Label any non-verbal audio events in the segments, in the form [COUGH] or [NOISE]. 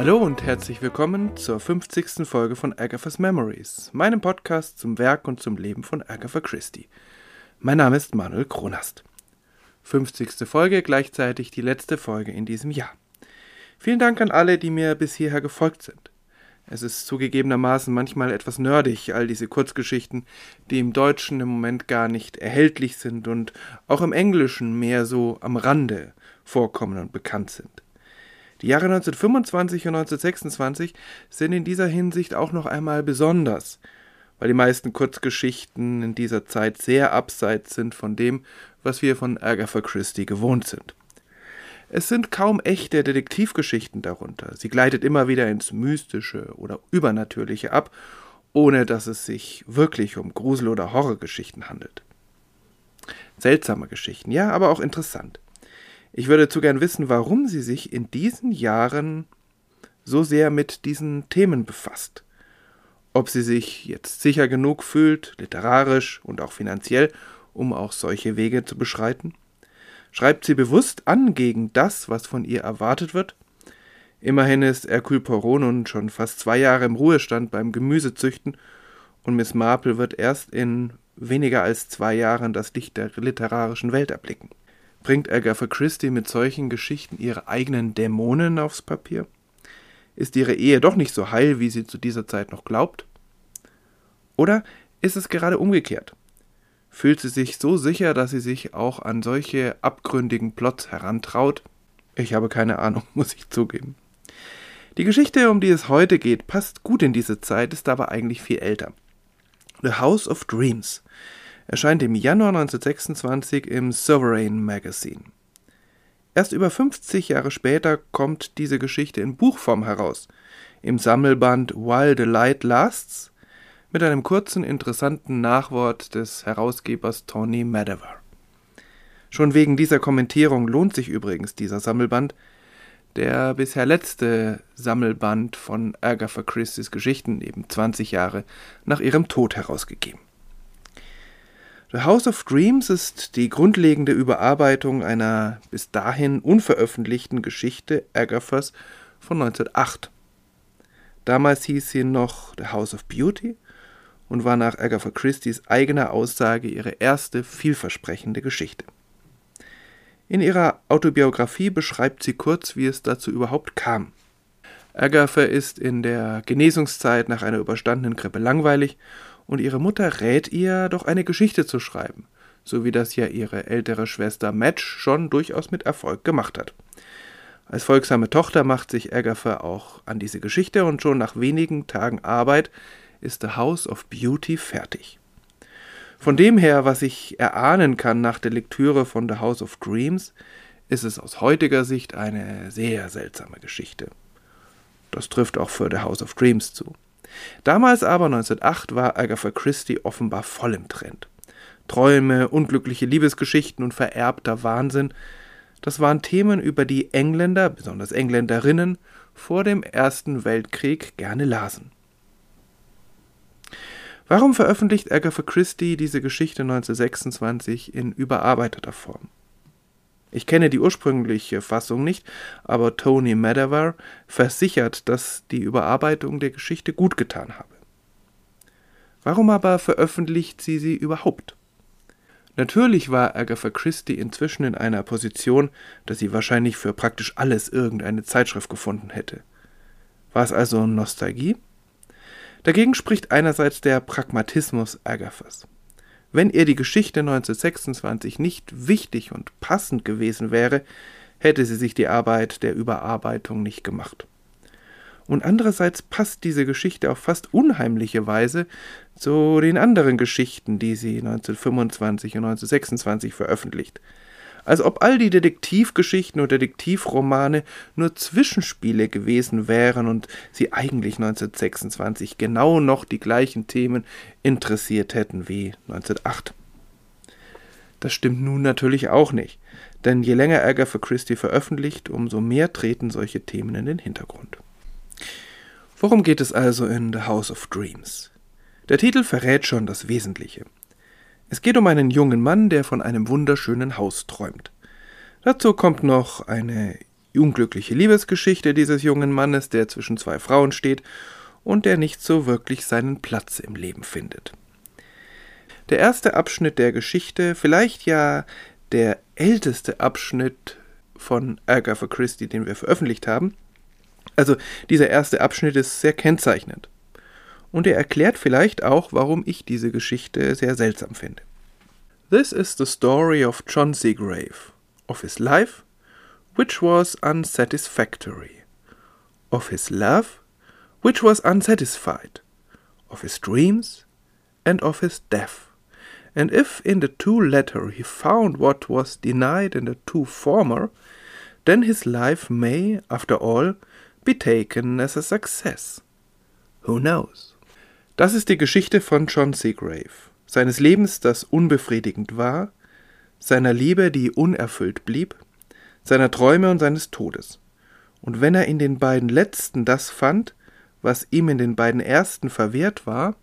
Hallo und herzlich willkommen zur 50. Folge von Agatha's Memories, meinem Podcast zum Werk und zum Leben von Agatha Christie. Mein Name ist Manuel Kronast. 50. Folge, gleichzeitig die letzte Folge in diesem Jahr. Vielen Dank an alle, die mir bis hierher gefolgt sind. Es ist zugegebenermaßen manchmal etwas nerdig, all diese Kurzgeschichten, die im Deutschen im Moment gar nicht erhältlich sind und auch im Englischen mehr so am Rande vorkommen und bekannt sind. Die Jahre 1925 und 1926 sind in dieser Hinsicht auch noch einmal besonders, weil die meisten Kurzgeschichten in dieser Zeit sehr abseits sind von dem, was wir von Agatha Christie gewohnt sind. Es sind kaum echte Detektivgeschichten darunter. Sie gleitet immer wieder ins Mystische oder Übernatürliche ab, ohne dass es sich wirklich um Grusel- oder Horrorgeschichten handelt. Seltsame Geschichten, ja, aber auch interessant. Ich würde zu gern wissen, warum sie sich in diesen Jahren so sehr mit diesen Themen befasst. Ob sie sich jetzt sicher genug fühlt, literarisch und auch finanziell, um auch solche Wege zu beschreiten? Schreibt sie bewusst an gegen das, was von ihr erwartet wird? Immerhin ist Hercule Poirot nun schon fast zwei Jahre im Ruhestand beim Gemüsezüchten und Miss Marple wird erst in weniger als zwei Jahren das Licht der literarischen Welt erblicken. Bringt Agatha Christie mit solchen Geschichten ihre eigenen Dämonen aufs Papier? Ist ihre Ehe doch nicht so heil, wie sie zu dieser Zeit noch glaubt? Oder ist es gerade umgekehrt? Fühlt sie sich so sicher, dass sie sich auch an solche abgründigen Plots herantraut? Ich habe keine Ahnung, [LAUGHS] muss ich zugeben. Die Geschichte, um die es heute geht, passt gut in diese Zeit, ist aber eigentlich viel älter. The House of Dreams erscheint im Januar 1926 im Sovereign Magazine. Erst über 50 Jahre später kommt diese Geschichte in Buchform heraus, im Sammelband While the Light Lasts, mit einem kurzen, interessanten Nachwort des Herausgebers Tony Madiver. Schon wegen dieser Kommentierung lohnt sich übrigens dieser Sammelband, der bisher letzte Sammelband von Agatha Christie's Geschichten, eben 20 Jahre nach ihrem Tod herausgegeben. The House of Dreams ist die grundlegende Überarbeitung einer bis dahin unveröffentlichten Geschichte Agathas von 1908. Damals hieß sie noch The House of Beauty und war nach Agatha Christie's eigener Aussage ihre erste vielversprechende Geschichte. In ihrer Autobiografie beschreibt sie kurz, wie es dazu überhaupt kam. Agatha ist in der Genesungszeit nach einer überstandenen Grippe langweilig und ihre Mutter rät ihr, doch eine Geschichte zu schreiben, so wie das ja ihre ältere Schwester Madge schon durchaus mit Erfolg gemacht hat. Als folgsame Tochter macht sich Agatha auch an diese Geschichte und schon nach wenigen Tagen Arbeit ist The House of Beauty fertig. Von dem her, was ich erahnen kann nach der Lektüre von The House of Dreams, ist es aus heutiger Sicht eine sehr seltsame Geschichte. Das trifft auch für The House of Dreams zu. Damals aber, 1908, war Agatha Christie offenbar voll im Trend. Träume, unglückliche Liebesgeschichten und vererbter Wahnsinn, das waren Themen, über die Engländer, besonders Engländerinnen, vor dem Ersten Weltkrieg gerne lasen. Warum veröffentlicht Agatha Christie diese Geschichte 1926 in überarbeiteter Form? Ich kenne die ursprüngliche Fassung nicht, aber Tony Madavar versichert, dass die Überarbeitung der Geschichte gut getan habe. Warum aber veröffentlicht sie sie überhaupt? Natürlich war Agatha Christie inzwischen in einer Position, dass sie wahrscheinlich für praktisch alles irgendeine Zeitschrift gefunden hätte. War es also Nostalgie? Dagegen spricht einerseits der Pragmatismus Agathas. Wenn ihr die Geschichte 1926 nicht wichtig und passend gewesen wäre, hätte sie sich die Arbeit der Überarbeitung nicht gemacht. Und andererseits passt diese Geschichte auf fast unheimliche Weise zu den anderen Geschichten, die sie 1925 und 1926 veröffentlicht als ob all die Detektivgeschichten und Detektivromane nur Zwischenspiele gewesen wären und sie eigentlich 1926 genau noch die gleichen Themen interessiert hätten wie 1908. Das stimmt nun natürlich auch nicht, denn je länger Agatha Christie veröffentlicht, umso mehr treten solche Themen in den Hintergrund. Worum geht es also in The House of Dreams? Der Titel verrät schon das Wesentliche. Es geht um einen jungen Mann, der von einem wunderschönen Haus träumt. Dazu kommt noch eine unglückliche Liebesgeschichte dieses jungen Mannes, der zwischen zwei Frauen steht und der nicht so wirklich seinen Platz im Leben findet. Der erste Abschnitt der Geschichte, vielleicht ja der älteste Abschnitt von Agatha Christie, den wir veröffentlicht haben. Also dieser erste Abschnitt ist sehr kennzeichnend. Und er erklärt vielleicht auch, warum ich diese Geschichte sehr seltsam finde. This is the story of John Seagrave, of his life, which was unsatisfactory, of his love, which was unsatisfied, of his dreams, and of his death. And if in the two latter he found what was denied in the two former, then his life may, after all, be taken as a success. Who knows? Das ist die Geschichte von John Seagrave, seines Lebens, das unbefriedigend war, seiner Liebe, die unerfüllt blieb, seiner Träume und seines Todes. Und wenn er in den beiden letzten das fand, was ihm in den beiden ersten verwehrt war,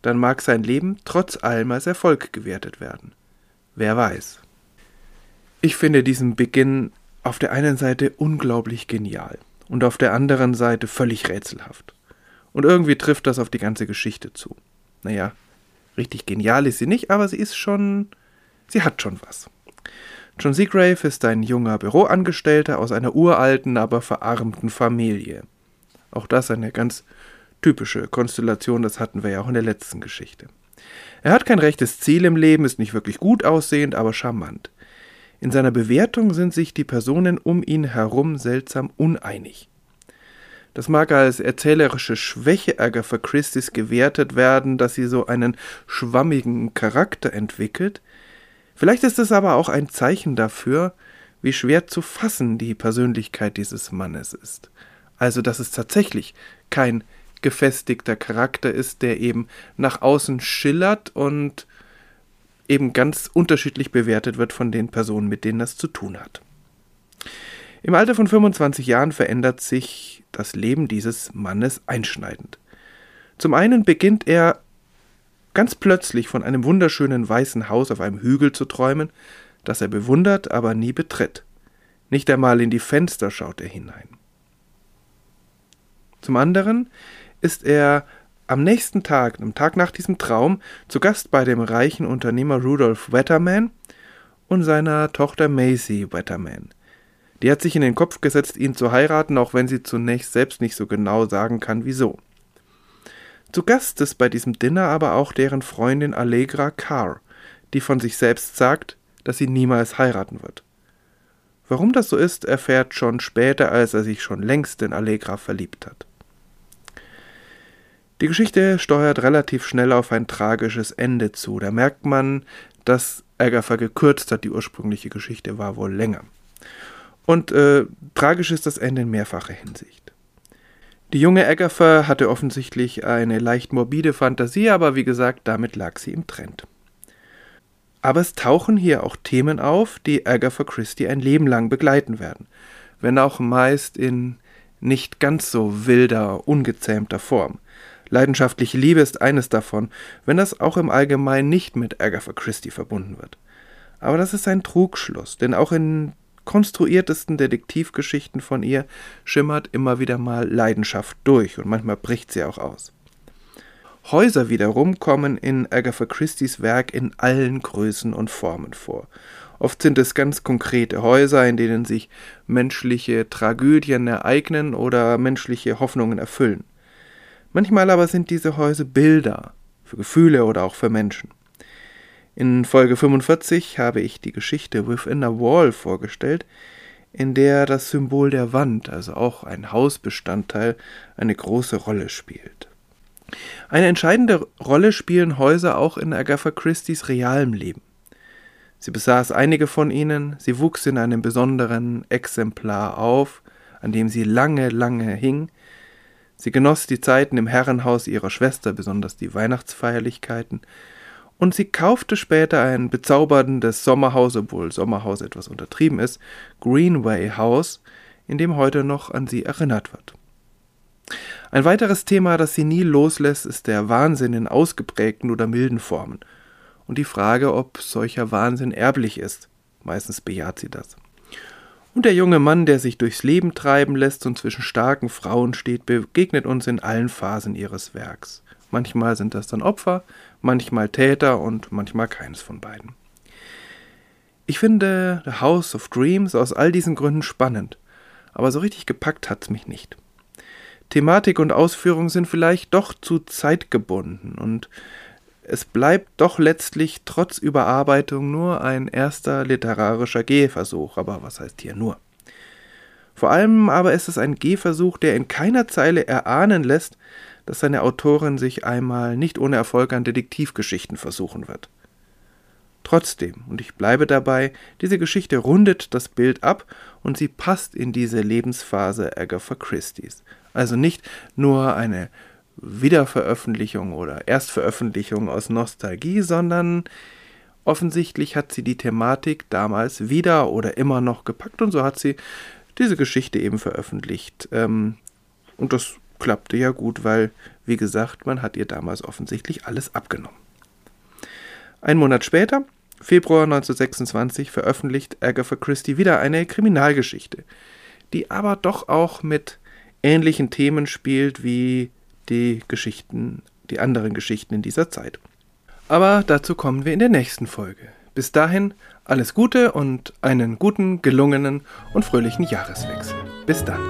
dann mag sein Leben trotz allem als Erfolg gewertet werden. Wer weiß. Ich finde diesen Beginn auf der einen Seite unglaublich genial und auf der anderen Seite völlig rätselhaft. Und irgendwie trifft das auf die ganze Geschichte zu. Naja, richtig genial ist sie nicht, aber sie ist schon. sie hat schon was. John Seagrave ist ein junger Büroangestellter aus einer uralten, aber verarmten Familie. Auch das eine ganz typische Konstellation, das hatten wir ja auch in der letzten Geschichte. Er hat kein rechtes Ziel im Leben, ist nicht wirklich gut aussehend, aber charmant. In seiner Bewertung sind sich die Personen um ihn herum seltsam uneinig. Das mag als erzählerische Schwäche Agatha Christie's gewertet werden, dass sie so einen schwammigen Charakter entwickelt. Vielleicht ist es aber auch ein Zeichen dafür, wie schwer zu fassen die Persönlichkeit dieses Mannes ist. Also, dass es tatsächlich kein gefestigter Charakter ist, der eben nach außen schillert und eben ganz unterschiedlich bewertet wird von den Personen, mit denen das zu tun hat. Im Alter von 25 Jahren verändert sich das Leben dieses Mannes einschneidend. Zum einen beginnt er ganz plötzlich von einem wunderschönen weißen Haus auf einem Hügel zu träumen, das er bewundert, aber nie betritt. Nicht einmal in die Fenster schaut er hinein. Zum anderen ist er am nächsten Tag, am Tag nach diesem Traum, zu Gast bei dem reichen Unternehmer Rudolf Wetterman und seiner Tochter Maisie Wetterman. Die hat sich in den Kopf gesetzt, ihn zu heiraten, auch wenn sie zunächst selbst nicht so genau sagen kann, wieso. Zu Gast ist bei diesem Dinner aber auch deren Freundin Allegra Carr, die von sich selbst sagt, dass sie niemals heiraten wird. Warum das so ist, erfährt John später, als er sich schon längst in Allegra verliebt hat. Die Geschichte steuert relativ schnell auf ein tragisches Ende zu. Da merkt man, dass Agatha gekürzt hat. Die ursprüngliche Geschichte war wohl länger. Und äh, tragisch ist das Ende in mehrfacher Hinsicht. Die junge Agatha hatte offensichtlich eine leicht morbide Fantasie, aber wie gesagt, damit lag sie im Trend. Aber es tauchen hier auch Themen auf, die Agatha Christie ein Leben lang begleiten werden, wenn auch meist in nicht ganz so wilder, ungezähmter Form. Leidenschaftliche Liebe ist eines davon, wenn das auch im Allgemeinen nicht mit Agatha Christie verbunden wird. Aber das ist ein Trugschluss, denn auch in konstruiertesten Detektivgeschichten von ihr schimmert immer wieder mal Leidenschaft durch und manchmal bricht sie auch aus. Häuser wiederum kommen in Agatha Christie's Werk in allen Größen und Formen vor. Oft sind es ganz konkrete Häuser, in denen sich menschliche Tragödien ereignen oder menschliche Hoffnungen erfüllen. Manchmal aber sind diese Häuser Bilder für Gefühle oder auch für Menschen. In Folge 45 habe ich die Geschichte Within a Wall vorgestellt, in der das Symbol der Wand, also auch ein Hausbestandteil, eine große Rolle spielt. Eine entscheidende Rolle spielen Häuser auch in Agatha Christie's realem Leben. Sie besaß einige von ihnen, sie wuchs in einem besonderen Exemplar auf, an dem sie lange, lange hing, Sie genoss die Zeiten im Herrenhaus ihrer Schwester, besonders die Weihnachtsfeierlichkeiten, und sie kaufte später ein bezauberndes Sommerhaus, obwohl Sommerhaus etwas untertrieben ist, Greenway House, in dem heute noch an sie erinnert wird. Ein weiteres Thema, das sie nie loslässt, ist der Wahnsinn in ausgeprägten oder milden Formen und die Frage, ob solcher Wahnsinn erblich ist. Meistens bejaht sie das. Und der junge Mann, der sich durchs Leben treiben lässt und zwischen starken Frauen steht, begegnet uns in allen Phasen ihres Werks. Manchmal sind das dann Opfer, manchmal Täter und manchmal keines von beiden. Ich finde The House of Dreams aus all diesen Gründen spannend, aber so richtig gepackt hat's mich nicht. Thematik und Ausführung sind vielleicht doch zu zeitgebunden und es bleibt doch letztlich trotz Überarbeitung nur ein erster literarischer Gehversuch, aber was heißt hier nur? Vor allem aber ist es ein Gehversuch, der in keiner Zeile erahnen lässt, dass seine Autorin sich einmal nicht ohne Erfolg an Detektivgeschichten versuchen wird. Trotzdem, und ich bleibe dabei, diese Geschichte rundet das Bild ab und sie passt in diese Lebensphase Agatha Christie's. Also nicht nur eine Wiederveröffentlichung oder Erstveröffentlichung aus Nostalgie, sondern offensichtlich hat sie die Thematik damals wieder oder immer noch gepackt und so hat sie diese Geschichte eben veröffentlicht. Ähm, und das klappte ja gut, weil, wie gesagt, man hat ihr damals offensichtlich alles abgenommen. Ein Monat später, Februar 1926, veröffentlicht Agatha Christie wieder eine Kriminalgeschichte, die aber doch auch mit ähnlichen Themen spielt wie die Geschichten, die anderen Geschichten in dieser Zeit. Aber dazu kommen wir in der nächsten Folge. Bis dahin alles Gute und einen guten, gelungenen und fröhlichen Jahreswechsel. Bis dann.